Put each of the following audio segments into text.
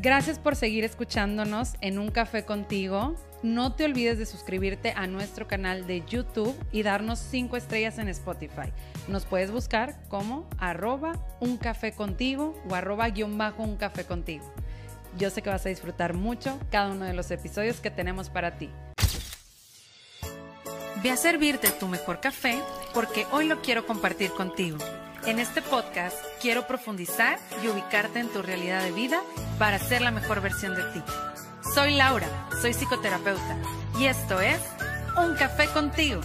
Gracias por seguir escuchándonos en Un Café contigo. No te olvides de suscribirte a nuestro canal de YouTube y darnos 5 estrellas en Spotify. Nos puedes buscar como arroba un café contigo o arroba guion bajo un café contigo. Yo sé que vas a disfrutar mucho cada uno de los episodios que tenemos para ti. Ve a servirte tu mejor café porque hoy lo quiero compartir contigo. En este podcast quiero profundizar y ubicarte en tu realidad de vida para ser la mejor versión de ti. Soy Laura, soy psicoterapeuta y esto es Un Café contigo.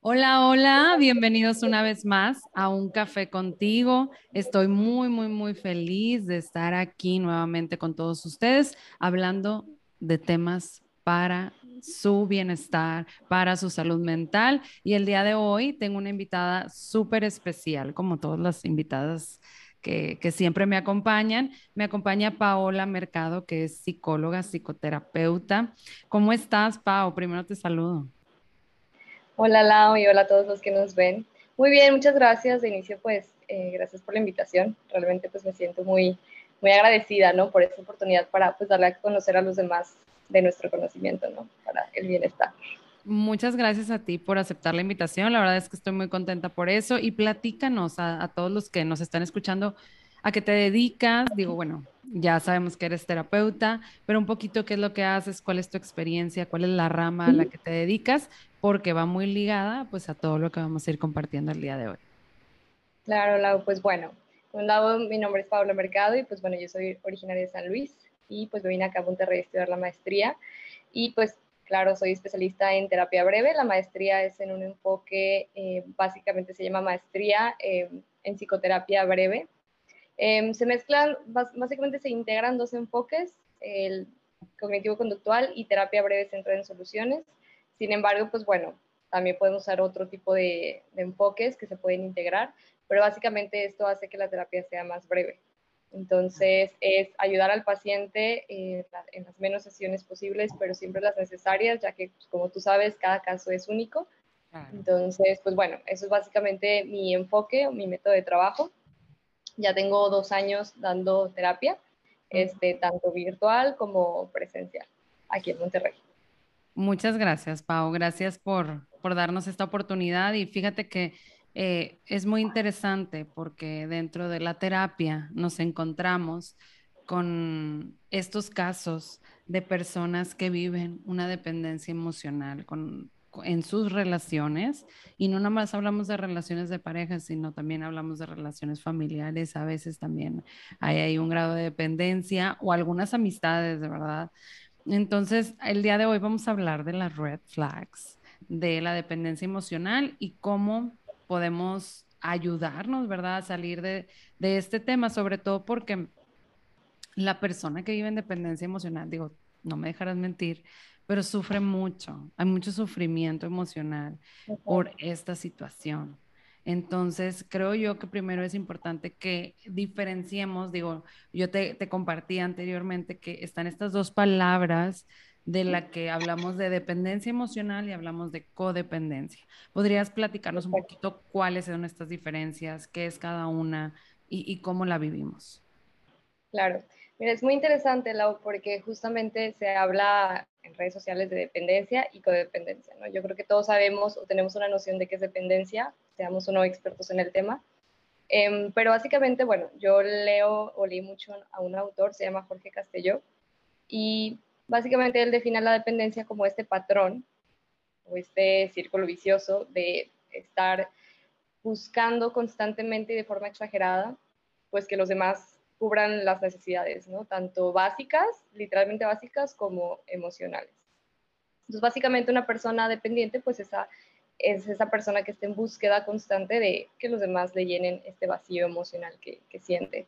Hola, hola, bienvenidos una vez más a Un Café contigo. Estoy muy, muy, muy feliz de estar aquí nuevamente con todos ustedes hablando de temas para su bienestar, para su salud mental. Y el día de hoy tengo una invitada súper especial, como todas las invitadas que, siempre me acompañan. Me acompaña Paola Mercado, que es psicóloga, psicoterapeuta. ¿Cómo estás, Pao? Primero te saludo. Hola, Lau, y hola a todos los que nos ven. Muy bien, muchas gracias. De inicio, pues, eh, gracias por la invitación. Realmente, pues, me siento muy, muy agradecida, ¿no? Por esta oportunidad para, pues, darle a conocer a los demás de nuestro conocimiento, ¿no? Para el bienestar. Muchas gracias a ti por aceptar la invitación. La verdad es que estoy muy contenta por eso. Y platícanos a, todos los que nos están escuchando a qué te dedicas. Digo, bueno, ya sabemos que eres terapeuta, pero un poquito qué es lo que haces, cuál es tu experiencia, cuál es la rama a la que te dedicas, porque va muy ligada pues a todo lo que vamos a ir compartiendo el día de hoy. Claro, Lau, pues bueno, por un lado mi nombre es Pablo Mercado y pues bueno, yo soy originaria de San Luis, y pues me vine acá a Monterrey a estudiar la maestría y pues claro, soy especialista en terapia breve, la maestría es en un enfoque, eh, básicamente se llama maestría eh, en psicoterapia breve. Em, se mezclan, básicamente se integran dos enfoques, el cognitivo-conductual y terapia breve centrada en soluciones. Sin embargo, pues bueno, también podemos usar otro tipo de, de enfoques que se pueden integrar, pero básicamente esto hace que la terapia sea más breve. Entonces, es ayudar al paciente en las menos sesiones posibles, pero siempre las necesarias, ya que, pues, como tú sabes, cada caso es único. Entonces, pues bueno, eso es básicamente mi enfoque, mi método de trabajo. Ya tengo dos años dando terapia, este, tanto virtual como presencial, aquí en Monterrey. Muchas gracias, Pau. Gracias por, por darnos esta oportunidad. Y fíjate que eh, es muy interesante porque dentro de la terapia nos encontramos con estos casos de personas que viven una dependencia emocional en sus relaciones y no nada más hablamos de relaciones de pareja, sino también hablamos de relaciones familiares, a veces también hay, hay un grado de dependencia o algunas amistades, de verdad. Entonces, el día de hoy vamos a hablar de las red flags, de la dependencia emocional y cómo podemos ayudarnos, ¿verdad? A salir de, este tema, sobre todo porque la persona que vive en dependencia emocional, digo, no me dejarás mentir, pero sufre mucho, hay mucho sufrimiento emocional por esta situación. Entonces, creo yo que primero es importante que diferenciemos, digo, yo te, te compartí anteriormente que están estas dos palabras de la que hablamos de dependencia emocional y hablamos de codependencia. ¿Podrías platicarnos un poquito cuáles son estas diferencias, qué es cada una y, cómo la vivimos? Claro, mira, es muy interesante, Lau, porque justamente se habla en redes sociales de dependencia y codependencia, ¿no? Yo creo que todos sabemos o tenemos una noción de qué es dependencia, seamos o no expertos en el tema, em, pero básicamente, bueno, yo leo o leí mucho a un autor, se llama Jorge Castelló, y Básicamente él define la dependencia como este patrón o este círculo vicioso de estar buscando constantemente y de forma exagerada, pues que los demás cubran las necesidades, ¿no? Tanto básicas, literalmente básicas, como emocionales. Entonces, básicamente una persona dependiente, pues esa, es esa persona que está en búsqueda constante de que los demás le llenen este vacío emocional que, que siente.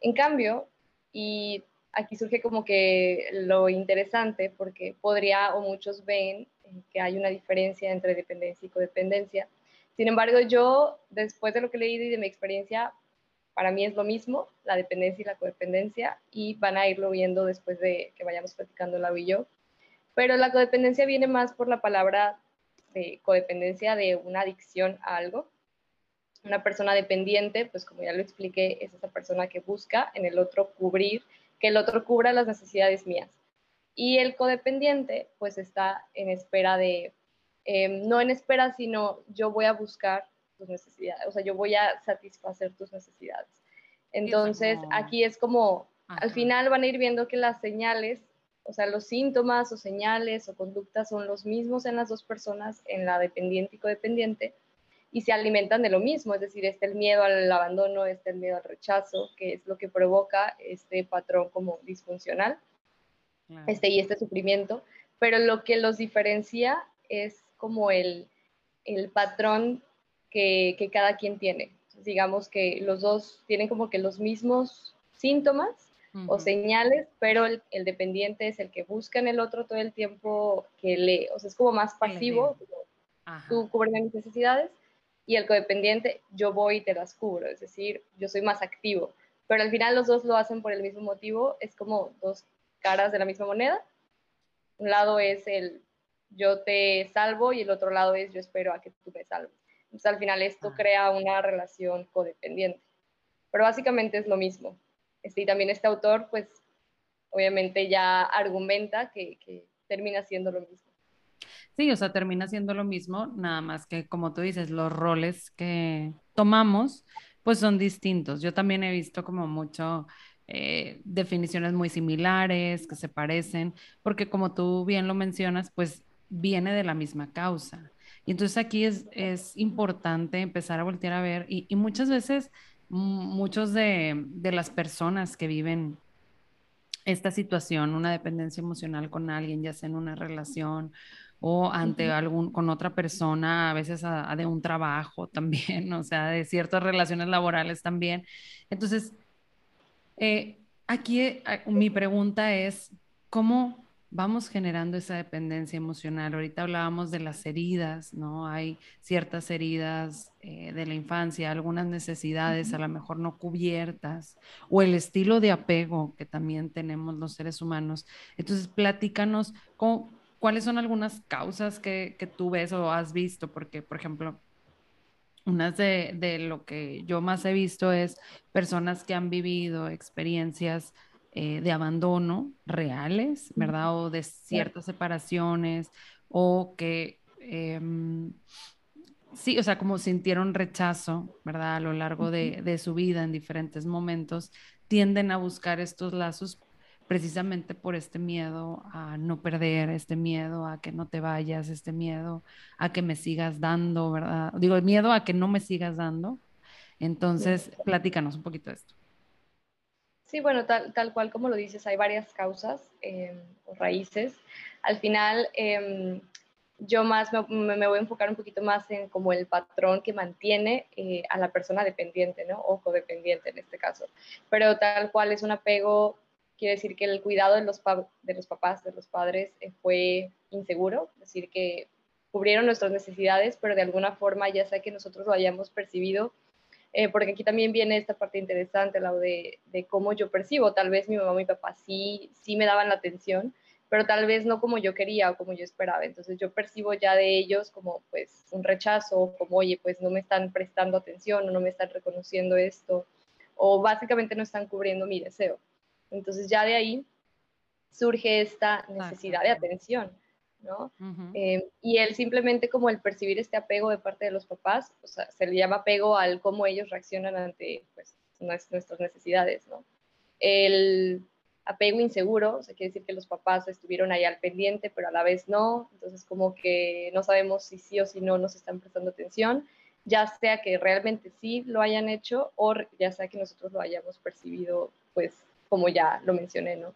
En cambio, y aquí surge como que lo interesante porque podría o muchos ven eh, que hay una diferencia entre dependencia y codependencia. Sin embargo, yo, después de lo que he leído y de mi experiencia, para mí es lo mismo, la dependencia y la codependencia, y van a irlo viendo después de que vayamos platicando la y yo. Pero la codependencia viene más por la palabra de codependencia de una adicción a algo. Una persona dependiente, pues como ya lo expliqué, es esa persona que busca en el otro cubrir, que el otro cubra las necesidades mías. Y el codependiente, pues está en espera de, em, no en espera, sino yo voy a buscar tus necesidades, o sea, yo voy a satisfacer tus necesidades. Entonces, aquí es como, al final van a ir viendo que las señales, o sea, los síntomas o señales o conductas son los mismos en las dos personas, en la dependiente y codependiente, y se alimentan de lo mismo, es decir, este el miedo al abandono, este el miedo al rechazo, que es lo que provoca este patrón como disfuncional, este y este sufrimiento, pero lo que los diferencia es como el, el patrón que, que cada quien tiene. Digamos que los dos tienen como que los mismos síntomas o señales, pero el, dependiente es el que busca en el otro todo el tiempo que lee, o sea, es como más pasivo, tú cubres mis necesidades, y el codependiente, yo voy y te las cubro, es decir, yo soy más activo, pero al final los dos lo hacen por el mismo motivo, es como dos caras de la misma moneda. Un lado es el yo te salvo y el otro lado es yo espero a que tú me salves. Entonces al final esto ah. crea una relación codependiente. Pero básicamente es lo mismo. Este, y también este autor, pues obviamente ya argumenta que, termina siendo lo mismo. Sí, o sea, termina siendo lo mismo, nada más que como tú dices, los roles que tomamos, pues son distintos. Yo también he visto como mucho eh, definiciones muy similares, que se parecen, porque como tú bien lo mencionas, pues viene de la misma causa. Y entonces aquí es, es importante empezar a voltear a ver y, y muchas veces muchos de, de, las personas que viven esta situación, una dependencia emocional con alguien, ya sea en una relación o ante algún, con otra persona, a veces a, de un trabajo también, o sea, de ciertas relaciones laborales también. Entonces, eh, aquí eh, mi pregunta es, ¿cómo vamos generando esa dependencia emocional. Ahorita hablábamos de las heridas, ¿no? Hay ciertas heridas eh, de la infancia, algunas necesidades a lo mejor no cubiertas, o el estilo de apego que también tenemos los seres humanos. Entonces, platícanos cuáles son algunas causas que, que, tú ves o has visto, porque, por ejemplo, unas de, de lo que yo más he visto es personas que han vivido experiencias eh, de abandono reales, ¿verdad? O de ciertas separaciones o que... Em, sí, o sea, como sintieron rechazo, ¿verdad? A lo largo de, de, su vida en diferentes momentos, tienden a buscar estos lazos precisamente por este miedo a no perder, este miedo a que no te vayas, este miedo a que me sigas dando, ¿verdad? Digo, el miedo a que no me sigas dando. Entonces, platícanos un poquito de esto. Sí, bueno, tal, tal cual como lo dices, hay varias causas em, o raíces. Al final, em, yo más me, voy a enfocar un poquito más en como el patrón que mantiene eh, a la persona dependiente, ¿no? O codependiente en este caso. Pero tal cual es un apego, quiere decir que el cuidado de los, de los papás, de los padres, eh, fue inseguro, es decir, que cubrieron nuestras necesidades, pero de alguna forma, ya sea que nosotros lo hayamos percibido eh, porque aquí también viene esta parte interesante, la de, de, cómo yo percibo. Tal vez mi mamá y mi papá sí, sí me daban la atención, pero tal vez no como yo quería o como yo esperaba. Entonces yo percibo ya de ellos como pues un rechazo, como oye, pues no me están prestando atención o no me están reconociendo esto, o básicamente no están cubriendo mi deseo. Entonces ya de ahí surge esta necesidad de atención. ¿no? Eh, y él simplemente como el percibir este apego de parte de los papás, o sea, se le llama apego al cómo ellos reaccionan ante pues, nuestras necesidades, ¿no? El apego inseguro, o sea, quiere decir que los papás estuvieron ahí al pendiente, pero a la vez no, entonces como que no sabemos si sí o si no nos están prestando atención, ya sea que realmente sí lo hayan hecho o ya sea que nosotros lo hayamos percibido, pues como ya lo mencioné, ¿no?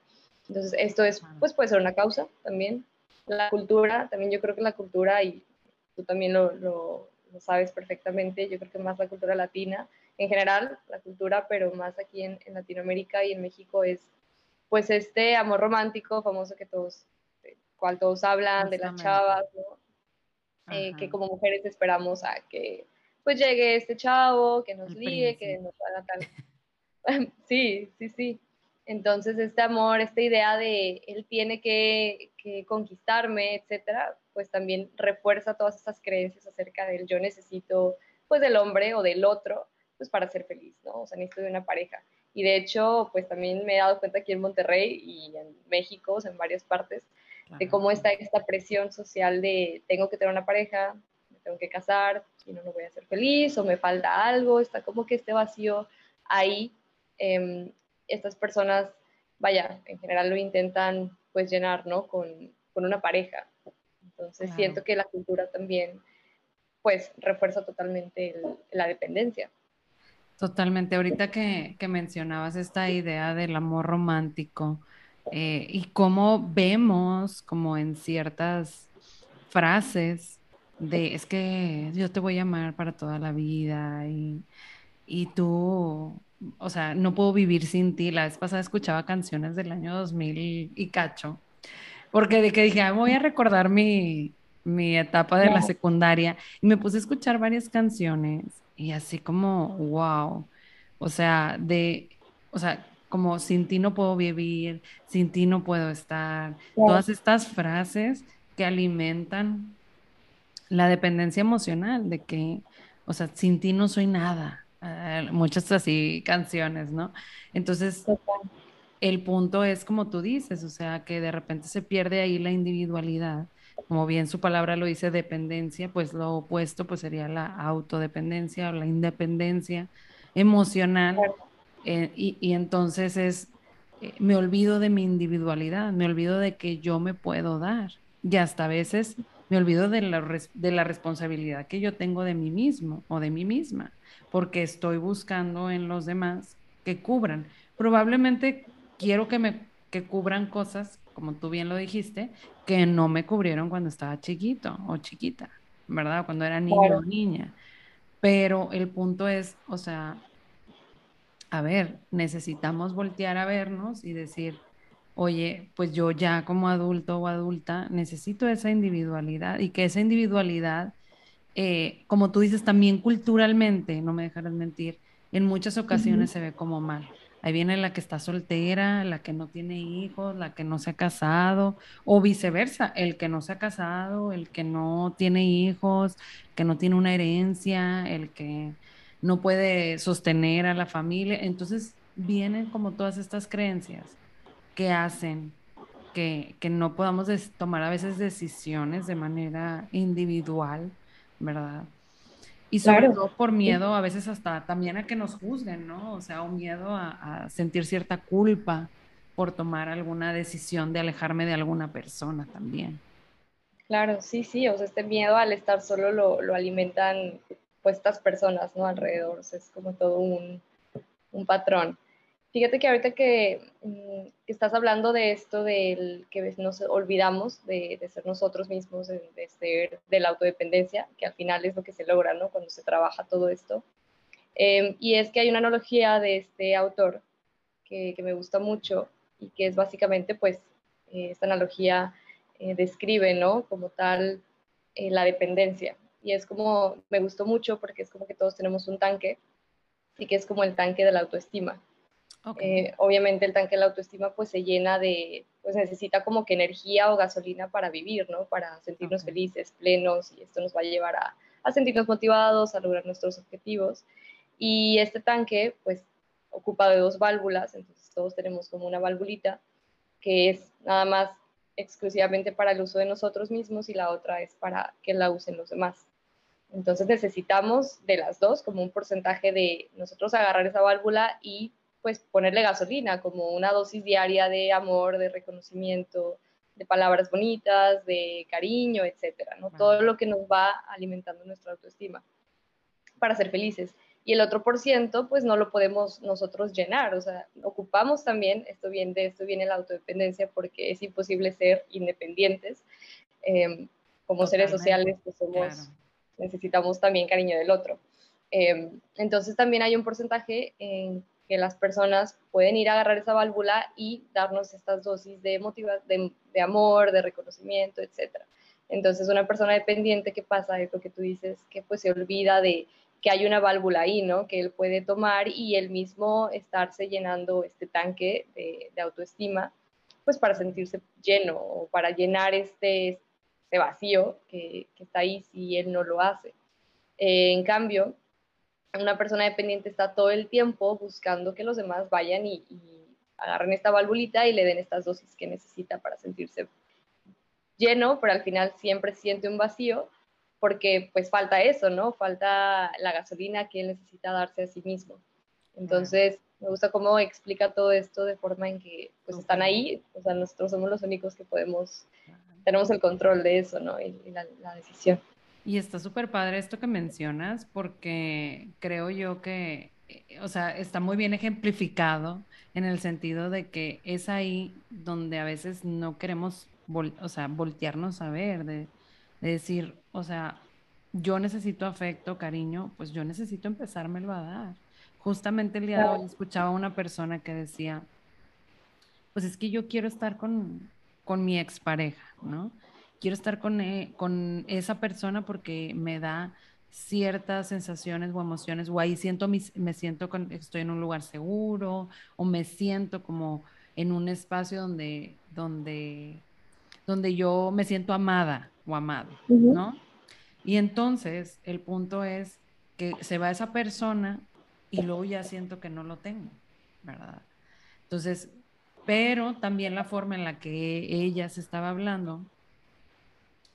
Entonces esto es, pues puede ser una causa también, la cultura, también yo creo que la cultura, y tú también lo, lo, sabes perfectamente, yo creo que más la cultura latina, en general, la cultura, pero más aquí en, en Latinoamérica y en México es pues este amor romántico famoso que todos, cual todos hablan, de las chavas, ¿no? Eh, que como mujeres esperamos a que pues llegue este chavo, que nos ligue, que nos haga tal. sí, sí, sí. Entonces, este amor, esta idea de él tiene que, conquistarme, etcétera, pues también refuerza todas esas creencias acerca del yo necesito pues del hombre o del otro, pues para ser feliz, ¿no? O sea, necesito de una pareja. Y de hecho, pues también me he dado cuenta aquí en Monterrey y en México, o sea, en varias partes, de cómo está esta presión social de tengo que tener una pareja, me tengo que casar, si no, no voy a ser feliz, o me falta algo, está como que este vacío ahí. Em, estas personas, vaya, en general lo intentan pues llenar, ¿no? Con, con una pareja. Entonces siento que la cultura también pues refuerza totalmente la dependencia. Totalmente. Ahorita que, que, mencionabas esta idea del amor romántico eh, y cómo vemos como en ciertas frases de es que yo te voy a amar para toda la vida y, y tú, o sea, no puedo vivir sin ti. La vez pasada escuchaba canciones del año 2000 y cacho porque de que dije, voy a recordar mi, mi etapa de la secundaria y me puse a escuchar varias canciones y así como, wow, o sea, de, o sea, como sin ti no puedo vivir, sin ti no puedo estar, todas estas frases que alimentan la dependencia emocional, de que, o sea, sin ti no soy nada, eh, muchas así canciones, ¿no? Entonces, el punto es como tú dices, o sea, que de repente se pierde ahí la individualidad. Como bien su palabra lo dice, dependencia, pues lo opuesto pues sería la autodependencia o la independencia emocional. Eh, y, entonces es, eh, me olvido de mi individualidad, me olvido de que yo me puedo dar. Y hasta a veces me olvido de la, de la responsabilidad que yo tengo de mí mismo o de mí misma, porque estoy buscando en los demás que cubran. Probablemente quiero que me que cubran cosas, como tú bien lo dijiste, que no me cubrieron cuando estaba chiquito o chiquita, ¿verdad? Cuando era niño o niña. Pero el punto es, o sea, a ver, necesitamos voltear a vernos y decir, oye, pues yo ya como adulto o adulta necesito esa individualidad y que esa individualidad, eh, como tú dices, también culturalmente, no me dejarás mentir, en muchas ocasiones se ve como mal. Ahí viene la que está soltera, la que no tiene hijos, la que no se ha casado, o viceversa, el que no se ha casado, el que no tiene hijos, que no tiene una herencia, el que no puede sostener a la familia. Entonces vienen como todas estas creencias que hacen que, que no podamos tomar a veces decisiones de manera individual, ¿verdad? Y sobre todo por miedo a veces hasta también a que nos juzguen, ¿no? O sea, o miedo a, sentir cierta culpa por tomar alguna decisión de alejarme de alguna persona también. Claro, sí, sí, o sea, este miedo al estar solo lo, lo alimentan pues estas personas, ¿no? Alrededor, o sea, es como todo un, un patrón. Fíjate que ahorita que, mm, estás hablando de esto, del que nos olvidamos de, ser nosotros mismos, de, ser de la autodependencia, que al final es lo que se logra, ¿no? Cuando se trabaja todo esto. Em, y es que hay una analogía de este autor que, me gusta mucho y que es básicamente, pues, eh, esta analogía eh, describe, ¿no? Como tal, eh, la dependencia. Y es como, me gustó mucho porque es como que todos tenemos un tanque y que es como el tanque de la autoestima eh, obviamente el tanque de la autoestima pues se llena de, pues necesita como que energía o gasolina para vivir, ¿no? Para sentirnos felices, plenos y esto nos va a llevar a, a, sentirnos motivados, a lograr nuestros objetivos. Y este tanque pues ocupa de dos válvulas, entonces todos tenemos como una válvulita que es nada más exclusivamente para el uso de nosotros mismos y la otra es para que la usen los demás. Entonces necesitamos de las dos como un porcentaje de nosotros agarrar esa válvula y pues ponerle gasolina, como una dosis diaria de amor, de reconocimiento, de palabras bonitas, de cariño, etcétera, ¿no? Todo lo que nos va alimentando nuestra autoestima para ser felices. Y el otro por ciento, pues no lo podemos nosotros llenar, o sea, ocupamos también, esto viene, de esto viene la autodependencia, porque es imposible ser independientes. Em, como seres sociales, pues somos, necesitamos también cariño del otro. Em, entonces también hay un porcentaje en que las personas pueden ir a agarrar esa válvula y darnos estas dosis de, de, amor, de reconocimiento, etc. Entonces, una persona dependiente, ¿qué pasa? Es lo que tú dices, que pues se olvida de que hay una válvula ahí, ¿no? Que él puede tomar y él mismo estarse llenando este tanque de, autoestima, pues para sentirse lleno o para llenar este, este vacío que, está ahí si él no lo hace. Eh, en cambio, una persona dependiente está todo el tiempo buscando que los demás vayan y, agarren esta valvulita y le den estas dosis que necesita para sentirse lleno, pero al final siempre siente un vacío porque pues falta eso, ¿no? Falta la gasolina que él necesita darse a sí mismo. Entonces, me gusta cómo explica todo esto de forma en que pues están ahí, o sea, nosotros somos los únicos que podemos, tenemos el control de eso, ¿no? Y, la decisión. Y está súper padre esto que mencionas porque creo yo que, o sea, está muy bien ejemplificado en el sentido de que es ahí donde a veces no queremos, o sea, voltearnos a ver, de, decir, o sea, yo necesito afecto, cariño, pues yo necesito empezármelo a dar. Justamente el día de hoy escuchaba a una persona que decía, pues es que yo quiero estar con, con mi expareja, ¿no? Quiero estar con, e, con esa persona porque me da ciertas sensaciones o emociones, o ahí siento me siento con, estoy en un lugar seguro, o me siento como en un espacio donde, donde, donde yo me siento amada o amado, ¿no? Y entonces el punto es que se va esa persona y luego ya siento que no lo tengo, ¿verdad? Entonces, pero también la forma en la que ella se estaba hablando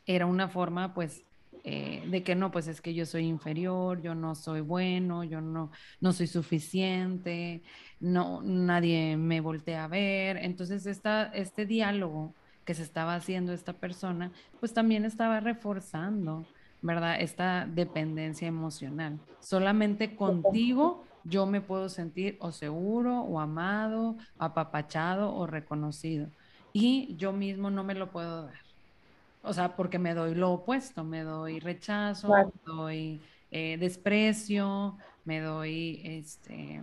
era una forma, pues, eh, de que no, pues es que yo soy inferior, yo no soy bueno, yo no, no soy suficiente, no, nadie me voltea a ver. Entonces, esta, este diálogo que se estaba haciendo esta persona, pues también estaba reforzando, ¿verdad? Esta dependencia emocional. Solamente contigo yo me puedo sentir o seguro, o amado, apapachado o reconocido. Y yo mismo no me lo puedo dar. O sea, porque me doy lo opuesto, me doy rechazo, me doy eh, desprecio, me doy este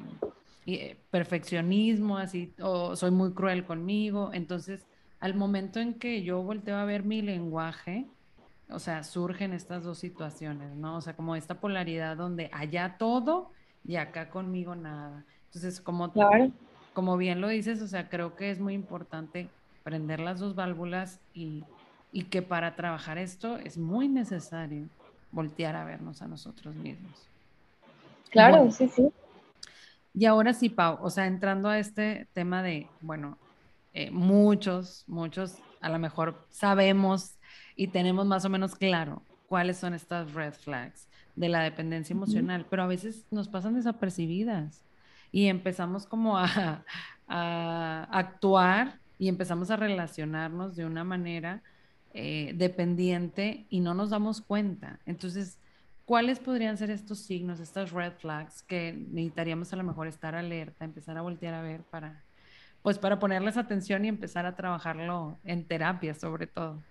eh, perfeccionismo, así, o soy muy cruel conmigo. Entonces, al momento en que yo volteo a ver mi lenguaje, o sea, surgen estas dos situaciones, ¿no? O sea, como esta polaridad donde allá todo y acá conmigo nada. Entonces, como, como bien lo dices, o sea, creo que es muy importante prender las dos válvulas y y que para trabajar esto es muy necesario voltear a vernos a nosotros mismos. Claro, sí, sí. Y ahora sí, Pau, o sea, entrando a este tema de, bueno, eh, muchos, muchos a lo mejor sabemos y tenemos más o menos claro cuáles son estas red flags de la dependencia emocional, pero a veces nos pasan desapercibidas y empezamos como a, a actuar y empezamos a relacionarnos de una manera eh, dependiente y no nos damos cuenta. Entonces, ¿cuáles podrían ser estos signos, estas red flags que necesitaríamos a lo mejor estar alerta, empezar a voltear a ver para, pues para ponerles atención y empezar a trabajarlo en terapia sobre todo?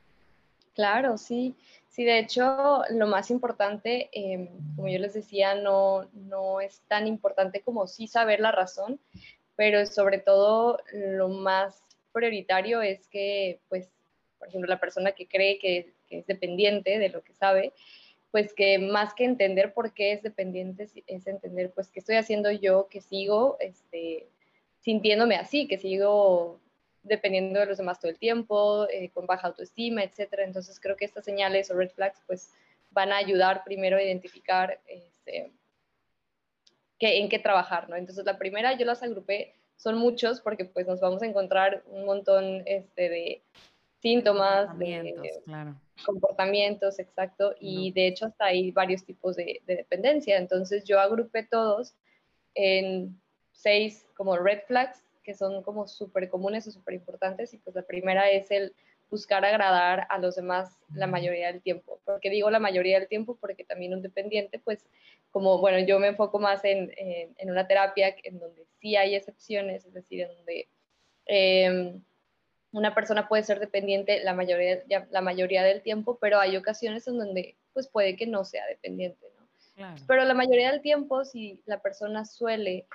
Claro, sí. Sí, de hecho, lo más importante, em, como yo les decía, no, no es tan importante como sí saber la razón, pero sobre todo lo más prioritario es que pues por ejemplo, la persona que cree que, es dependiente de lo que sabe, pues que más que entender por qué es dependiente, es entender pues qué estoy haciendo yo, que sigo este, sintiéndome así, que sigo dependiendo de los demás todo el tiempo, eh, con baja autoestima, etcétera. Entonces creo que estas señales o red flags pues van a ayudar primero a identificar este, en qué trabajar, ¿no? Entonces la primera yo las agrupé, son muchos porque pues nos vamos a encontrar un montón este, de síntomas, comportamientos, claro. comportamientos, exacto, y de hecho hasta hay varios tipos de, dependencia. Entonces yo agrupé todos en seis como red flags que son como súper comunes o súper importantes y pues la primera es el buscar agradar a los demás la mayoría del tiempo. ¿Por qué digo la mayoría del tiempo? Porque también un dependiente, pues como, bueno, yo me enfoco más en, en, una terapia en donde sí hay excepciones, es decir, en donde... Eh, una persona puede ser dependiente la mayoría, la mayoría del tiempo, pero hay ocasiones en donde pues puede que no sea dependiente, ¿no? Pero la mayoría del tiempo, si la persona suele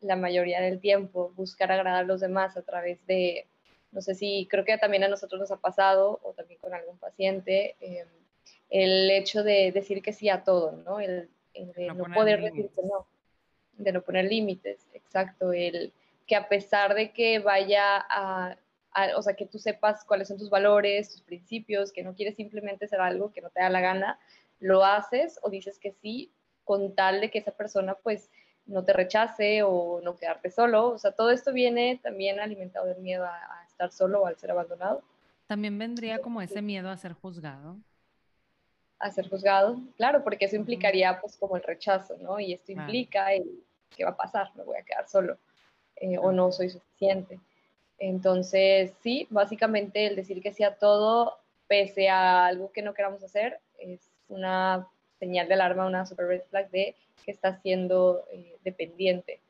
la mayoría del tiempo buscar agradar a los demás a través de, no sé si, creo que también a nosotros nos ha pasado, o también con algún paciente, em, el hecho de decir que sí a todo, ¿no? El, de no, poder decir que no, de no poner límites, exacto, el que a pesar de que vaya a o sea, que tú sepas cuáles son tus valores, tus principios, que no quieres simplemente hacer algo que no te da la gana, lo haces o dices que sí con tal de que esa persona pues no te rechace o no quedarte solo. O sea, todo esto viene también alimentado del miedo a, estar solo o al ser abandonado. También vendría como ese miedo a ser juzgado. A ser juzgado, claro, porque eso implicaría pues como el rechazo, ¿no? Y esto implica el, ¿qué va a pasar? Me voy a quedar solo eh, o no soy suficiente. Entonces, sí, básicamente el decir que sí a todo, pese a algo que no queramos hacer, es una señal de alarma, una super red flag de que estás siendo eh, dependiente,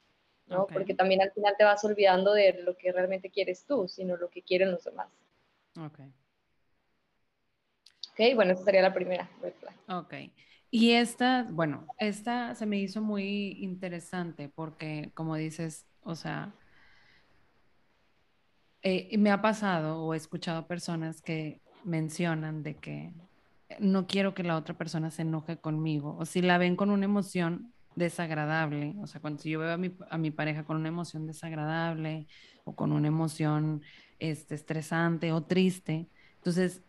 ¿no? Porque también al final te vas olvidando de lo que realmente quieres tú, sino lo que quieren los demás. Ok. Ok, bueno, esa sería la primera red flag. Ok. Y esta, bueno, esta se me hizo muy interesante porque, como dices, o sea, eh, me ha pasado o he escuchado personas que mencionan de que no quiero que la otra persona se enoje conmigo o si la ven con una emoción desagradable, o sea, cuando yo veo a mi, a mi pareja con una emoción desagradable o con una emoción este, estresante o triste, entonces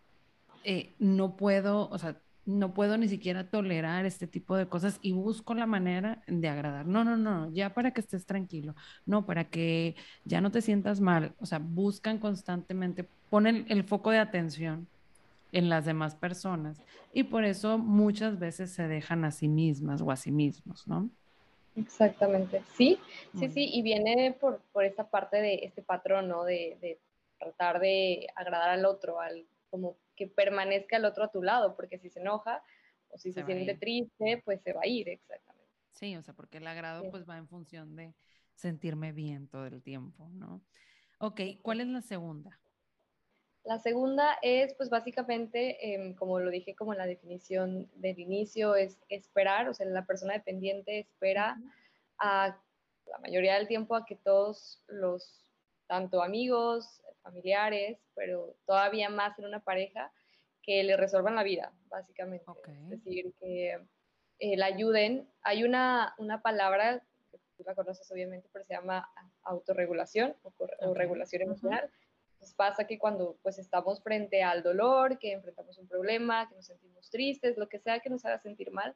eh, no puedo, o sea, no puedo ni siquiera tolerar este tipo de cosas y busco la manera de agradar. No, no, no, ya para que estés tranquilo, no, para que ya no te sientas mal, o sea, buscan constantemente, ponen el foco de atención en las demás personas y por eso muchas veces se dejan a sí mismas o a sí mismos, ¿no? Exactamente, sí, sí, sí, y viene por, por esta parte de este patrón, ¿no? De, de tratar de agradar al otro, al como que permanezca el otro a tu lado, porque si se enoja o si se, siente triste, pues se va a ir, exactamente. Sí, o sea, porque el agrado pues va en función de sentirme bien todo el tiempo, ¿no? Ok, ¿cuál es la segunda? La segunda es, pues básicamente, em, como lo dije como en la definición del inicio, es esperar, o sea, la persona dependiente espera a la mayoría del tiempo a que todos los, tanto amigos, familiares, pero todavía más en una pareja, que le resuelvan la vida, básicamente. Es decir, que eh, la ayuden. Hay una, una palabra, que tú la conoces obviamente, pero se llama autorregulación o, regulación emocional. Entonces pasa que cuando pues estamos frente al dolor, que enfrentamos un problema, que nos sentimos tristes, lo que sea que nos haga sentir mal,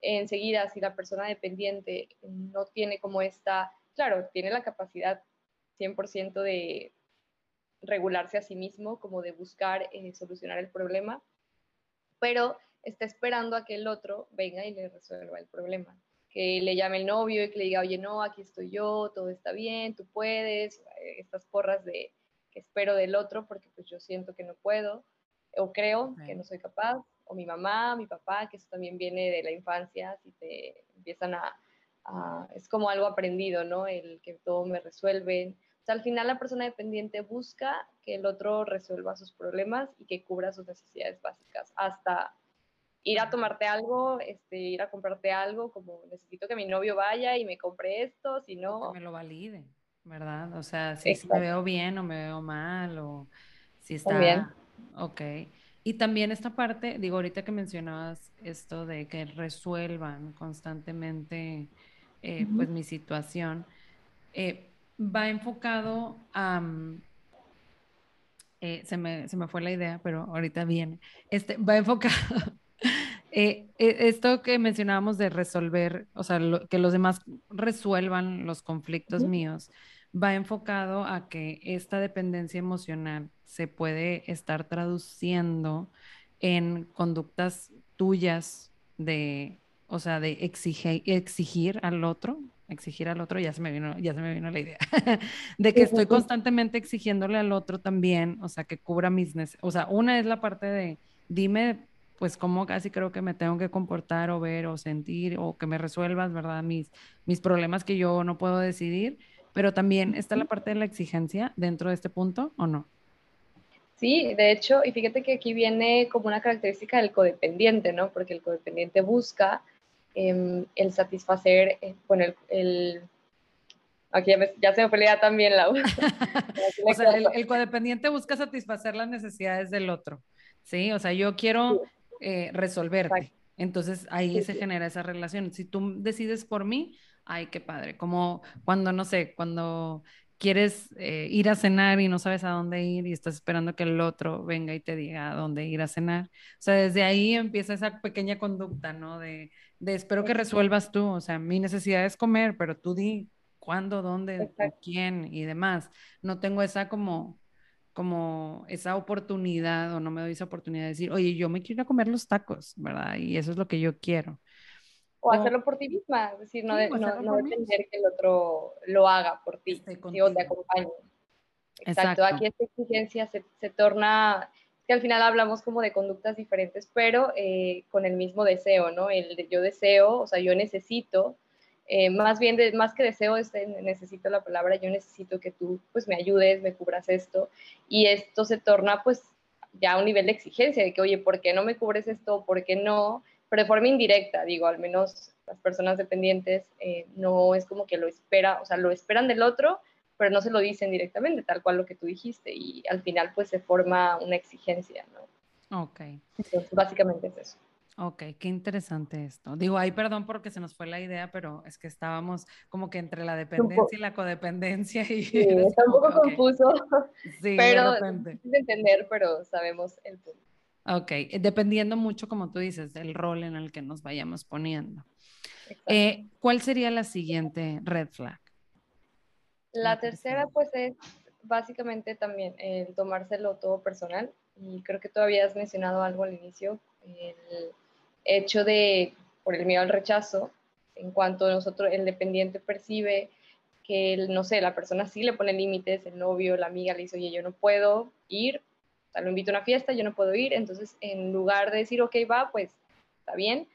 enseguida si la persona dependiente no tiene como esta, claro, tiene la capacidad 100% de, regularse a sí mismo, como de buscar eh, solucionar el problema, pero está esperando a que el otro venga y le resuelva el problema. Que le llame el novio y que le diga, oye, no, aquí estoy yo, todo está bien, tú puedes, eh, estas porras de que espero del otro porque pues yo siento que no puedo o creo que no soy capaz, o mi mamá, mi papá, que eso también viene de la infancia, si te empiezan a, a es como algo aprendido, ¿no? El que todo me resuelven, al final la persona dependiente busca que el otro resuelva sus problemas y que cubra sus necesidades básicas, hasta ir a tomarte algo, este, ir a comprarte algo, como necesito que mi novio vaya y me compre esto, si no... Que me lo valide, ¿verdad? O sea, si, me veo bien o me veo mal, o si está... Bien. Ok. Y también esta parte, digo, ahorita que mencionabas esto de que resuelvan constantemente, eh, pues, mi situación, eh, va enfocado a... Mm, eh, se, me, fue la idea, pero ahorita viene. Este, va enfocado... Eh, e, esto que mencionábamos de resolver, o sea, que los demás resuelvan los conflictos míos, va enfocado a que esta dependencia emocional se puede estar traduciendo en conductas tuyas de, o sea, de exigir al otro, exigir al otro, ya se me vino, ya se me vino la idea, de que estoy constantemente exigiéndole al otro también, o sea, que cubra mis necesidades, o sea, una es la parte de, dime, pues cómo casi creo que me tengo que comportar o ver o sentir o que me resuelvas, ¿verdad? Mis, mis problemas que yo no puedo decidir, pero también está la parte de la exigencia dentro de este punto, ¿o no? Sí, de hecho, y fíjate que aquí viene como una característica del codependiente, ¿no? Porque el codependiente busca Em, el satisfacer, eh, bueno, el, aquí ya, se me pelea también la... o sea, el, codependiente busca satisfacer las necesidades del otro, ¿sí? O sea, yo quiero eh, resolverte. Entonces ahí se genera esa relación. Si tú decides por mí, ay, qué padre. Como cuando, no sé, cuando quieres eh, ir a cenar y no sabes a dónde ir y estás esperando que el otro venga y te diga a dónde ir a cenar. O sea, desde ahí empieza esa pequeña conducta, ¿no? De, de espero que resuelvas tú, o sea, mi necesidad es comer, pero tú di cuándo, dónde, con quién y demás. No tengo esa como como esa oportunidad o no me doy esa oportunidad de decir, oye, yo me quiero ir a comer los tacos, ¿verdad? Y eso es lo que yo quiero. O, hacerlo por ti misma, es decir, no, no, depender que el otro lo haga por ti o te acompañe. Exacto. aquí esta exigencia se, se, torna, que al final hablamos como de conductas diferentes, pero eh, con el mismo deseo, ¿no? El de yo deseo, o sea, yo necesito, eh, más bien, de, más que deseo, es necesito la palabra, yo necesito que tú pues me ayudes, me cubras esto, y esto se torna pues ya a un nivel de exigencia, de que, oye, ¿por qué no me cubres esto? ¿Por qué no? Pero de forma indirecta, digo, al menos las personas dependientes eh, no es como que lo espera, o sea, lo esperan del otro, pero no se lo dicen directamente, tal cual lo que tú dijiste, y al final pues se forma una exigencia, ¿no? Ok. Entonces, básicamente es eso. Ok, qué interesante esto. Digo, ahí perdón porque se nos fue la idea, pero es que estábamos como que entre la dependencia y la codependencia. Y sí, está un poco confuso, sí, pero de entender, pero sabemos el punto. Ok, eh, dependiendo mucho, como tú dices, del rol en el que nos vayamos poniendo. Eh, ¿Cuál sería la siguiente red flag? La, tercera, pues, es básicamente también el tomárselo todo personal. Y creo que todavía has mencionado algo al inicio, el hecho de, por el miedo al rechazo, en cuanto nosotros, el dependiente percibe que, no sé, la persona sí le pone límites, el novio, la amiga le dice, oye, yo no puedo ir o sea, lo invito a una fiesta, yo no puedo ir, entonces en lugar de decir, ok, va, pues está bien,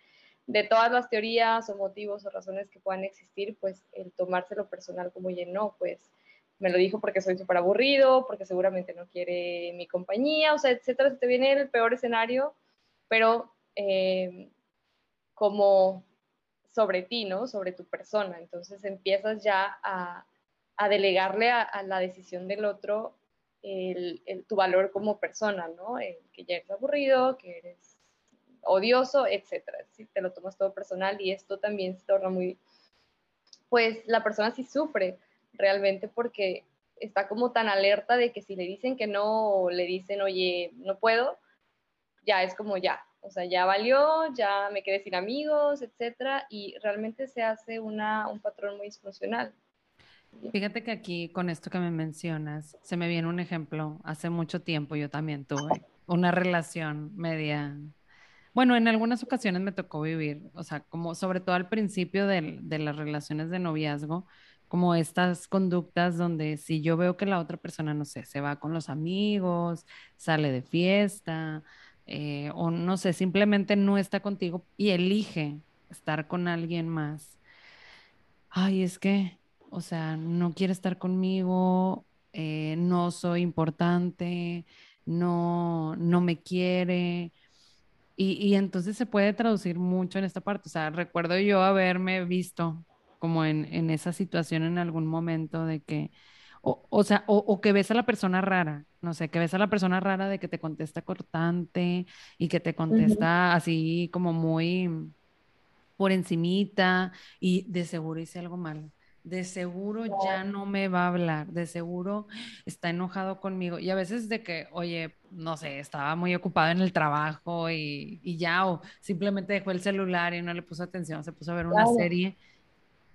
de todas las teorías o motivos o razones que puedan existir, pues el tomárselo personal como, oye, no, pues me lo dijo porque soy súper aburrido, porque seguramente no quiere mi compañía, o sea, etcétera, se te viene el peor escenario, pero eh, como sobre ti, ¿no? Sobre tu persona. Entonces empiezas ya a, a delegarle a, a, la decisión del otro el, tu valor como persona, ¿no? que ya eres aburrido, que eres odioso, etcétera. Si te lo tomas todo personal y esto también se torna muy, pues la persona sí sufre realmente porque está como tan alerta de que si le dicen que no le dicen, oye, no puedo, ya es como ya, o sea, ya valió, ya me quedé sin amigos, etcétera, y realmente se hace una, un patrón muy disfuncional. Fíjate que aquí con esto que me mencionas, se me viene un ejemplo. Hace mucho tiempo yo también tuve una relación media, bueno, en algunas ocasiones me tocó vivir, o sea, como sobre todo al principio de, de las relaciones de noviazgo, como estas conductas donde si yo veo que la otra persona, no sé, se va con los amigos, sale de fiesta, eh, o no sé, simplemente no está contigo y elige estar con alguien más. Ay, es que o sea, no quiere estar conmigo, eh, no soy importante, no, no me quiere. Y, entonces se puede traducir mucho en esta parte. O sea, recuerdo yo haberme visto como en, en esa situación en algún momento de que, o, o sea, o, que ves a la persona rara, no sé, que ves a la persona rara de que te contesta cortante y que te contesta así como muy por encimita y de seguro hice algo malo de seguro ya no me va a hablar, de seguro está enojado conmigo. Y a veces de que, oye, no sé, estaba muy ocupado en el trabajo y, ya, o simplemente dejó el celular y no le puso atención, se puso a ver una serie.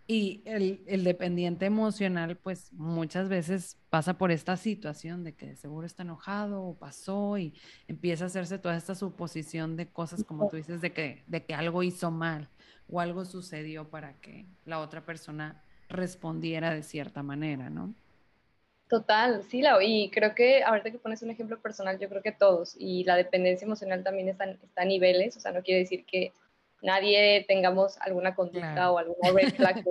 Y el, el, dependiente emocional, pues muchas veces pasa por esta situación de que de seguro está enojado o pasó y empieza a hacerse toda esta suposición de cosas, como tú dices, de que, de que algo hizo mal o algo sucedió para que la otra persona respondiera de cierta manera, ¿no? Total, sí, la, y creo que ahorita que pones un ejemplo personal, yo creo que todos, y la dependencia emocional también está, está a niveles, o sea, no quiere decir que nadie tengamos alguna conducta o alguna red flag.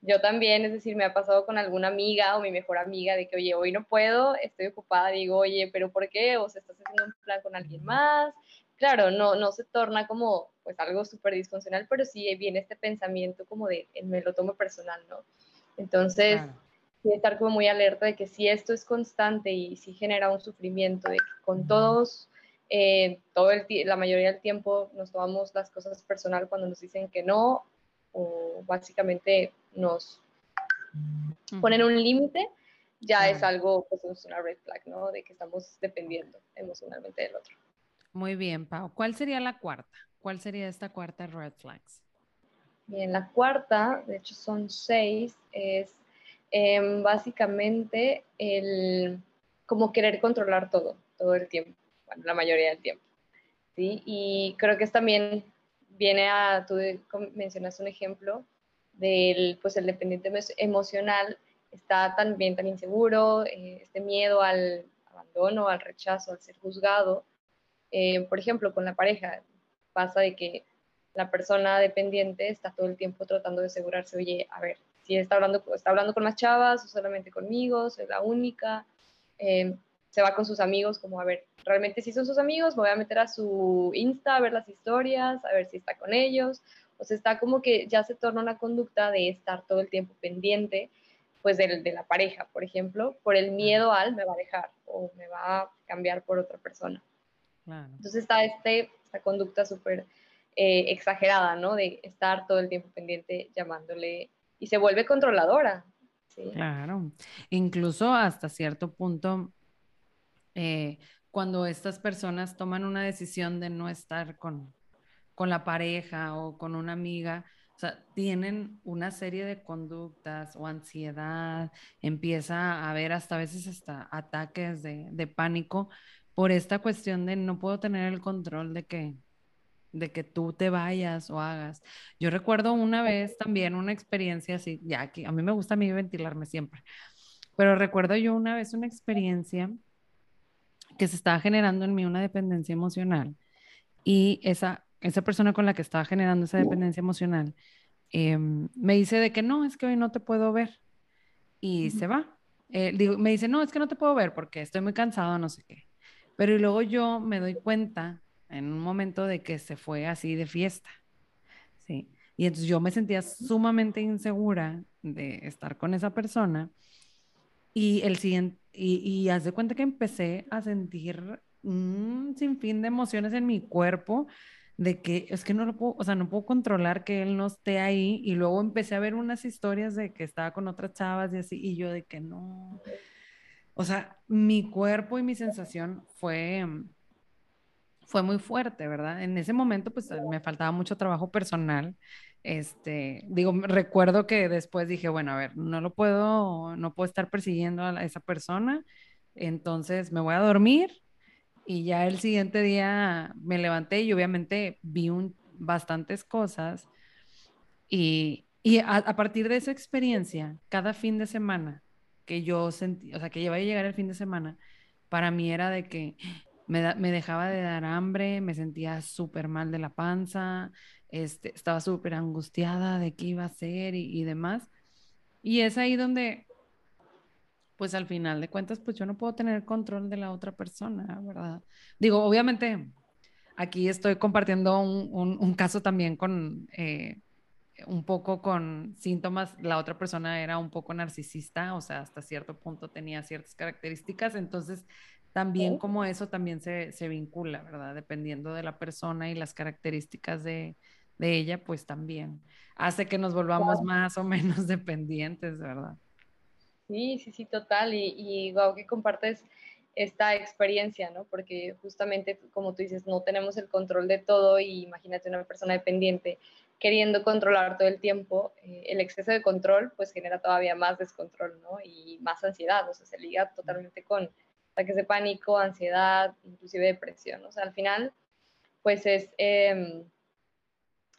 yo también, es decir, me ha pasado con alguna amiga o mi mejor amiga de que, oye, hoy no puedo, estoy ocupada, digo, oye, pero ¿por qué? O sea, estás haciendo un plan con alguien más. Claro, no, no se torna como pues algo súper disfuncional, pero sí viene este pensamiento como de me lo tomo personal, ¿no? Entonces, sí estar como muy alerta de que si esto es constante y si genera un sufrimiento, de que con todos, eh, todo el la mayoría del tiempo nos tomamos las cosas personal cuando nos dicen que no, o básicamente nos ponen un límite, ya es algo, pues es una red flag, ¿no? De que estamos dependiendo emocionalmente del otro. Muy bien, Pau. ¿Cuál sería la cuarta? ¿Cuál sería esta cuarta red flags? Bien, la cuarta, de hecho son seis, es em, básicamente el como querer controlar todo, todo el tiempo, bueno, la mayoría del tiempo. ¿sí? Y creo que es también viene a, tú mencionaste un ejemplo del, pues el dependiente emocional está también tan inseguro, eh, este miedo al abandono, al rechazo, al ser juzgado. Eh, por ejemplo, con la pareja pasa de que la persona dependiente está todo el tiempo tratando de asegurarse, oye, a ver, si está hablando, está hablando con más chavas o solamente conmigo, soy la única. Eh, se va con sus amigos, como a ver, realmente si son sus amigos, me voy a meter a su Insta a ver las historias, a ver si está con ellos. O sea, está como que ya se torna una conducta de estar todo el tiempo pendiente, pues de, de la pareja, por ejemplo, por el miedo al me va a dejar o me va a cambiar por otra persona. Entonces está este, esta conducta súper eh, exagerada, ¿no? De estar todo el tiempo pendiente llamándole y se vuelve controladora. Claro, incluso hasta cierto punto, eh, cuando estas personas toman una decisión de no estar con, con la pareja o con una amiga, o sea, tienen una serie de conductas o ansiedad, empieza a haber hasta a veces hasta ataques de, de pánico por esta cuestión de no puedo tener el control de que, de que tú te vayas o hagas. Yo recuerdo una vez también una experiencia así, ya que a mí me gusta a mí ventilarme siempre, pero recuerdo yo una vez una experiencia que se estaba generando en mí una dependencia emocional y esa, esa persona con la que estaba generando esa dependencia emocional em, me dice de que no, es que hoy no te puedo ver y se va. Eh, digo, me dice, no, es que no te puedo ver porque estoy muy cansado, no sé qué. Pero luego yo me doy cuenta en un momento de que se fue así de fiesta. Sí. Y entonces yo me sentía sumamente insegura de estar con esa persona. Y el siguiente, y, y haz de cuenta que empecé a sentir un sinfín de emociones en mi cuerpo de que es que no lo puedo, o sea, no puedo controlar que él no esté ahí y luego empecé a ver unas historias de que estaba con otras chavas y así y yo de que no, o sea, mi cuerpo y mi sensación fue, fue muy fuerte, ¿verdad? En ese momento, pues me faltaba mucho trabajo personal. Este, digo, recuerdo que después dije, bueno, a ver, no lo puedo, no puedo estar persiguiendo a esa persona, entonces me voy a dormir y ya el siguiente día me levanté y obviamente vi un, bastantes cosas y, y a, partir de esa experiencia, cada fin de semana que yo sentí, o sea, que iba a llegar el fin de semana, para mí era de que me, me dejaba de dar hambre, me sentía súper mal de la panza, este, estaba súper angustiada de qué iba a hacer y, y demás. Y es ahí donde, pues al final de cuentas, pues yo no puedo tener control de la otra persona, ¿verdad? Digo, obviamente, aquí estoy compartiendo un, un, un caso también con, eh, un poco con síntomas, la otra persona era un poco narcisista, o sea, hasta cierto punto tenía ciertas características, entonces también como eso también se, se, vincula, ¿verdad? Dependiendo de la persona y las características de, de ella, pues también hace que nos volvamos más o menos dependientes, ¿verdad? Sí, sí, sí, total. Y, y wow, que compartes esta experiencia, ¿no? Porque justamente, como tú dices, no tenemos el control de todo y imagínate una persona dependiente queriendo controlar todo el tiempo, eh, el exceso de control pues genera todavía más descontrol, ¿no? Y más ansiedad, o sea, se liga totalmente con ataques de pánico, ansiedad, inclusive depresión, o sea, al final pues es em,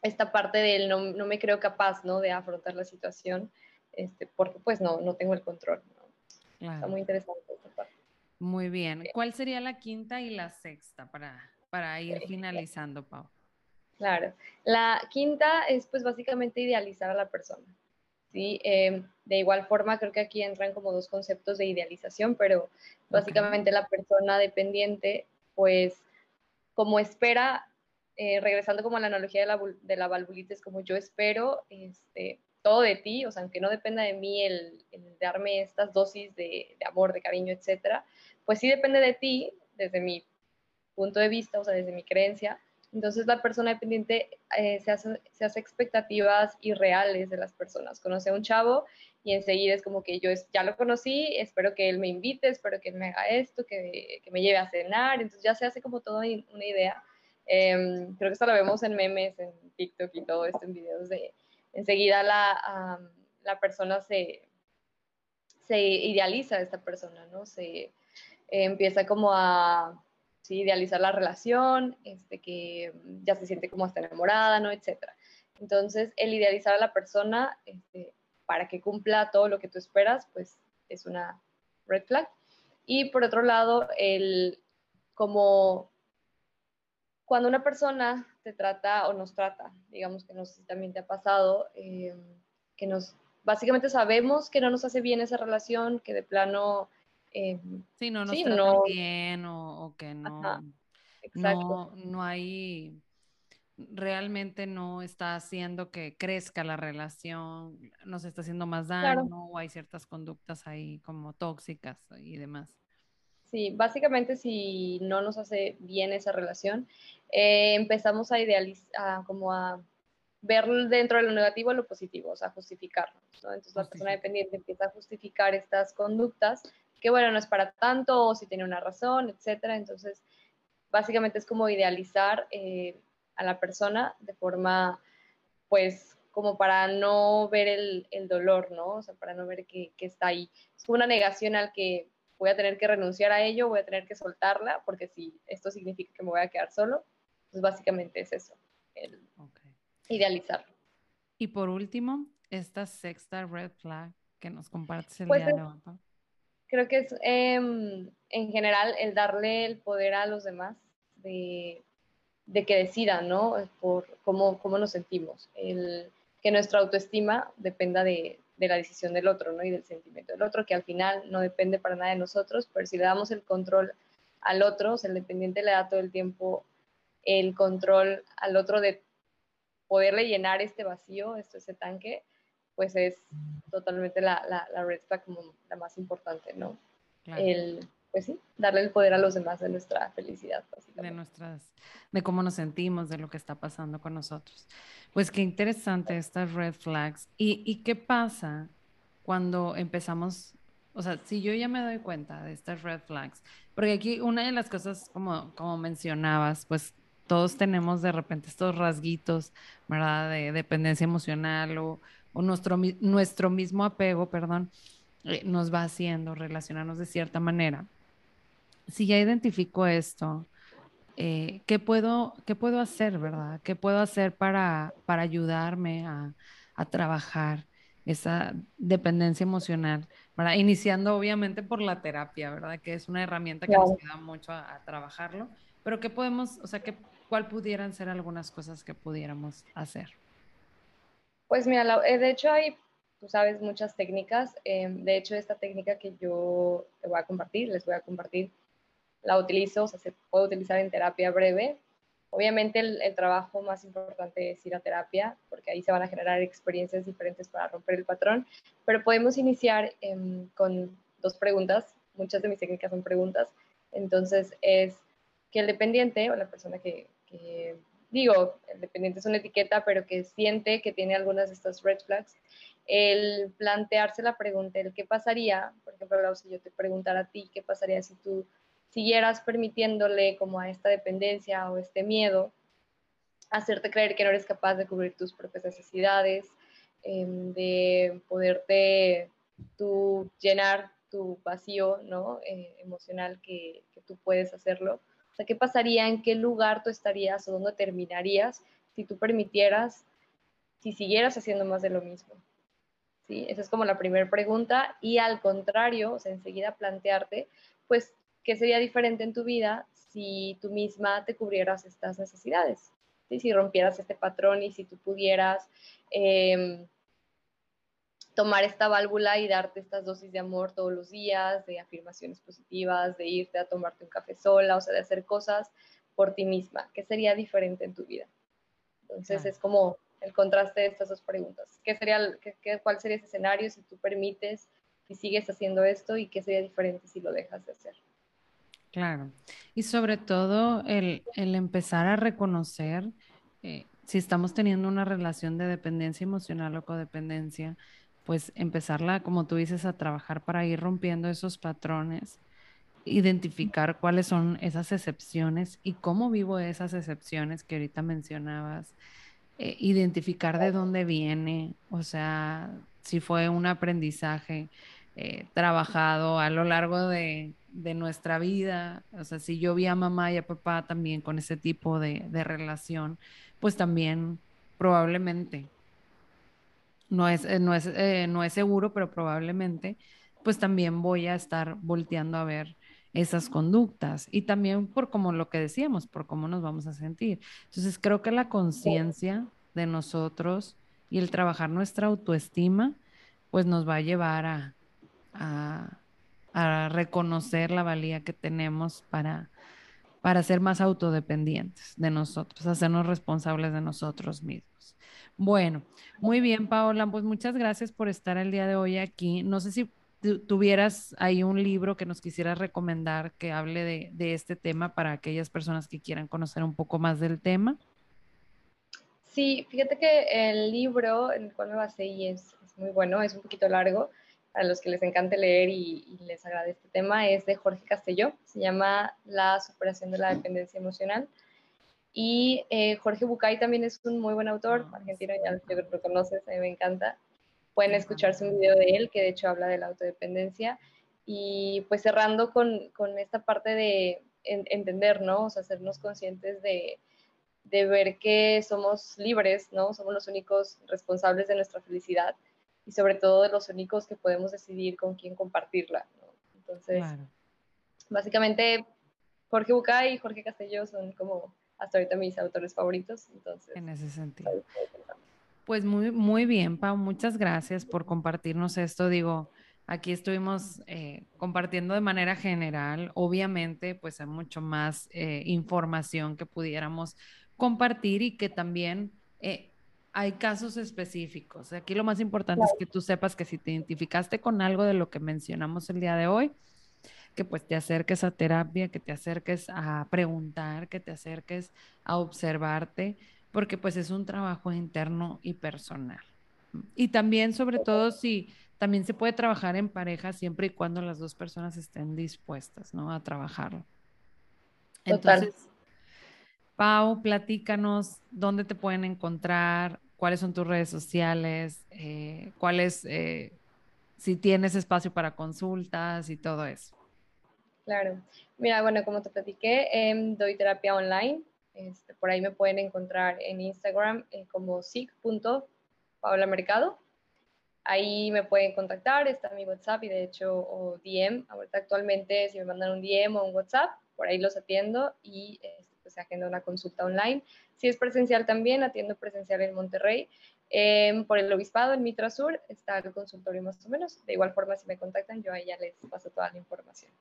esta parte del no, no, me creo capaz, ¿no? De afrontar la situación, este, porque pues no, no tengo el control, ¿no? Está muy interesante esta parte. Muy bien. ¿Cuál sería la quinta y la sexta para, para ir finalizando, Pau? Claro. La quinta es pues básicamente idealizar a la persona. ¿sí? Em, de igual forma, creo que aquí entran como dos conceptos de idealización, pero básicamente la persona dependiente, pues como espera, eh, regresando como a la analogía de la, de la valvulitis, como yo espero este, todo de ti, o sea, aunque no dependa de mí el, darme estas dosis de, de, amor, de cariño, etcétera, pues sí depende de ti, desde mi punto de vista, o sea, desde mi creencia, entonces la persona dependiente eh, se, hace, se, hace, expectativas irreales de las personas. Conoce a un chavo y enseguida es como que yo ya lo conocí, espero que él me invite, espero que él me haga esto, que, que me lleve a cenar, entonces ya se hace como toda una idea. Em, creo que esto lo vemos en memes, en TikTok y todo esto, en videos de enseguida la, la persona se, se idealiza a esta persona, ¿no? Se empieza como a idealizar la relación, este, que ya se siente como hasta enamorada, ¿no? Etcétera. Entonces, el idealizar a la persona este, para que cumpla todo lo que tú esperas, pues es una red flag. Y por otro lado, el como cuando una persona te trata o nos trata, digamos que no sé si también te ha pasado, eh, que nos, básicamente sabemos que no nos hace bien esa relación, que de plano... Eh, sí, no nos trata bien o, que no, no, no hay realmente no está haciendo que crezca la relación, nos está haciendo más daño o hay ciertas conductas ahí como tóxicas y demás. Sí, básicamente si no nos hace bien esa relación, eh, empezamos a idealizar, como a ver dentro de lo negativo lo positivo, o sea, justificarlo. Entonces la persona dependiente empieza a justificar estas conductas, que bueno, no es para tanto, o si tiene una razón, etcétera. Entonces, básicamente es como idealizar eh, a la persona de forma, pues, como para no ver el, dolor, ¿no? O sea, para no ver que, está ahí. Es una negación al que voy a tener que renunciar a ello, voy a tener que soltarla, porque si esto significa que me voy a quedar solo, pues básicamente es eso, el idealizarlo. Y por último, esta sexta red flag que nos compartes el pues día de hoy. Creo que es em, en general el darle el poder a los demás de que decidan, ¿no? Por cómo, cómo nos sentimos. El, que nuestra autoestima dependa de, de, la decisión del otro, ¿no? Y del sentimiento del otro, que al final no depende para nada de nosotros, pero si le damos el control al otro, o sea, el dependiente le da todo el tiempo el control al otro de poderle llenar este vacío, esto, ese tanque, pues es totalmente la, la, la red flag como la más importante, ¿no? El, pues sí, darle el poder a los demás de nuestra felicidad. De nuestras, de cómo nos sentimos, de lo que está pasando con nosotros. Pues qué interesante estas red flags. ¿Y, y qué pasa cuando empezamos, o sea, si yo ya me doy cuenta de estas red flags, porque aquí una de las cosas, como, como mencionabas, pues todos tenemos de repente estos rasguitos, ¿verdad? De dependencia emocional o, o nuestro, nuestro mismo apego, perdón, eh, nos va haciendo relacionarnos de cierta manera si ya identifico esto, eh, ¿qué, puedo, ¿qué puedo hacer, verdad? ¿Qué puedo hacer para, para ayudarme a, a trabajar esa dependencia emocional? ¿verdad? Iniciando obviamente por la terapia, ¿verdad? Que es una herramienta que nos ayuda mucho a, trabajarlo. Pero ¿qué podemos, o sea, qué, cuál pudieran ser algunas cosas que pudiéramos hacer? Pues mira, eh, de hecho hay tú sabes muchas técnicas. Em, de hecho, esta técnica que yo te voy a compartir, les voy a compartir, la utilizo, o sea, se puede utilizar en terapia breve. Obviamente el, trabajo más importante es ir a terapia, porque ahí se van a generar experiencias diferentes para romper el patrón, pero podemos iniciar em, con dos preguntas, muchas de mis técnicas son preguntas, entonces es que el dependiente o la persona que digo, el dependiente es una etiqueta, pero que siente que tiene algunas de estas red flags, el plantearse la pregunta, el qué pasaría, por ejemplo, si yo te preguntara a ti, qué pasaría si tú siguieras permitiéndole como a esta dependencia o este miedo, hacerte creer que no eres capaz de cubrir tus propias necesidades, em, de poderte tú llenar tu vacío ¿no? Eh, emocional que, tú puedes hacerlo. O sea, ¿qué pasaría? ¿En qué lugar tú estarías o dónde terminarías si tú permitieras, si siguieras haciendo más de lo mismo? ¿Sí? Esa es como la primera pregunta. Y al contrario, enseguida plantearte, pues ¿qué sería diferente en tu vida si tú misma te cubrieras estas necesidades? Si rompieras este patrón y si tú pudieras em, tomar esta válvula y darte estas dosis de amor todos los días, de afirmaciones positivas, de irte a tomarte un café sola, o sea, de hacer cosas por ti misma. ¿Qué sería diferente en tu vida? Entonces es como el contraste de estas dos preguntas. ¿Qué sería, qué, ¿Cuál sería ese escenario si tú permites, si sigues haciendo esto y qué sería diferente si lo dejas de hacer? Claro. Y sobre todo el, empezar a reconocer eh, si estamos teniendo una relación de dependencia emocional o codependencia, pues empezarla, como tú dices, a trabajar para ir rompiendo esos patrones, identificar cuáles son esas excepciones y cómo vivo esas excepciones que ahorita mencionabas, eh, identificar de dónde viene, o sea, si fue un aprendizaje eh, trabajado a lo largo de, nuestra vida, o sea, si yo vi a mamá y a papá también con ese tipo de, de relación, pues también probablemente no es, eh, no, es, eh, no es seguro, pero probablemente, pues también voy a estar volteando a ver esas conductas y también por como lo que decíamos, por cómo nos vamos a sentir. Entonces creo que la conciencia de nosotros y el trabajar nuestra autoestima, pues nos va a llevar a, a, a reconocer la valía que tenemos para, para ser más autodependientes de nosotros, hacernos responsables de nosotros mismos. Bueno, muy bien, Paola, pues muchas gracias por estar el día de hoy aquí. No sé si tuvieras ahí un libro que nos quisieras recomendar que hable de, este tema para aquellas personas que quieran conocer un poco más del tema. Sí, fíjate que el libro en el cual me basé y es, muy bueno, es un poquito largo, para los que les encante leer y, y, les agrade este tema, es de Jorge Castelló, se llama La superación de la dependencia emocional. Y eh, Jorge Bucay también es un muy buen autor, ah, argentino, ya lo conoces, a mí me encanta. Pueden escucharse un video de él que de hecho habla de la autodependencia. Y pues cerrando con, con esta parte de entender, ¿no? O sea, hacernos conscientes de, de, ver que somos libres, ¿no? Somos los únicos responsables de nuestra felicidad y sobre todo de los únicos que podemos decidir con quién compartirla, ¿no? Entonces, básicamente, Jorge Bucay y Jorge Castelló son como hasta ahorita mis autores favoritos. Entonces, en ese sentido. Pues muy, muy bien, Pau, muchas gracias por compartirnos esto. Digo, aquí estuvimos eh, compartiendo de manera general. Obviamente, pues hay mucho más eh, información que pudiéramos compartir y que también eh, hay casos específicos. Aquí lo más importante es que tú sepas que si te identificaste con algo de lo que mencionamos el día de hoy, que pues te acerques a terapia, que te acerques a preguntar, que te acerques a observarte, porque pues es un trabajo interno y personal. Y también, sobre todo, si también se puede trabajar en pareja siempre y cuando las dos personas estén dispuestas, ¿no? A trabajarlo. Entonces, Pau, platícanos dónde te pueden encontrar, cuáles son tus redes sociales, eh, cuáles, eh, si tienes espacio para consultas y todo eso. Claro. Mira, bueno, como te platiqué, em, doy terapia online. Este, por ahí me pueden encontrar en Instagram eh, como sig.paulamercado. Ahí me pueden contactar, está mi WhatsApp y de hecho, o DM. Ahorita actualmente, si me mandan un DM o un WhatsApp, por ahí los atiendo y este, pues, se agenda una consulta online. Si es presencial también, atiendo presencial en Monterrey. Em, por el Obispado, en Mitra Sur, está el consultorio más o menos. De igual forma, si me contactan, yo ahí ya les paso toda la información.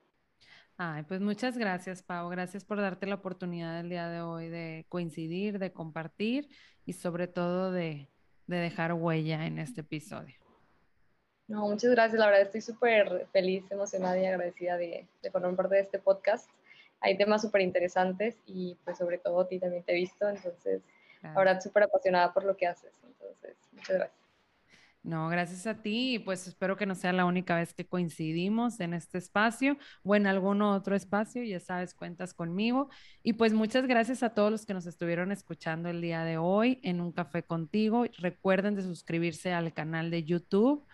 Ay, pues muchas gracias, Pau. Gracias por darte la oportunidad el día de hoy de coincidir, de compartir y sobre todo de, dejar huella en este episodio. No, muchas gracias. La verdad estoy súper feliz, emocionada y agradecida de, formar parte de este podcast. Hay temas súper interesantes y pues sobre todo a ti también te he visto, entonces ahora súper apasionada por lo que haces. Entonces, muchas gracias. No, gracias a ti y pues espero que no sea la única vez que coincidimos en este espacio o en algún otro espacio, ya sabes, cuentas conmigo. Y pues muchas gracias a todos los que nos estuvieron escuchando el día de hoy en Un Café contigo. Recuerden de suscribirse al canal de YouTube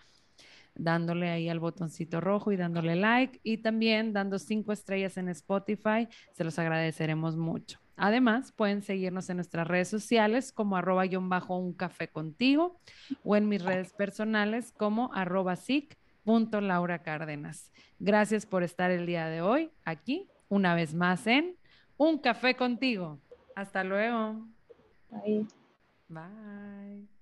dándole ahí al botoncito rojo y dándole like y también dando cinco estrellas en Spotify. Se los agradeceremos mucho. Además, pueden seguirnos en nuestras redes sociales como arroba guion bajo un café contigo o en mis redes personales como arroba punto Laura Cárdenas. Gracias por estar el día de hoy aquí, una vez más en Un Café contigo. Hasta luego. Bye. Bye.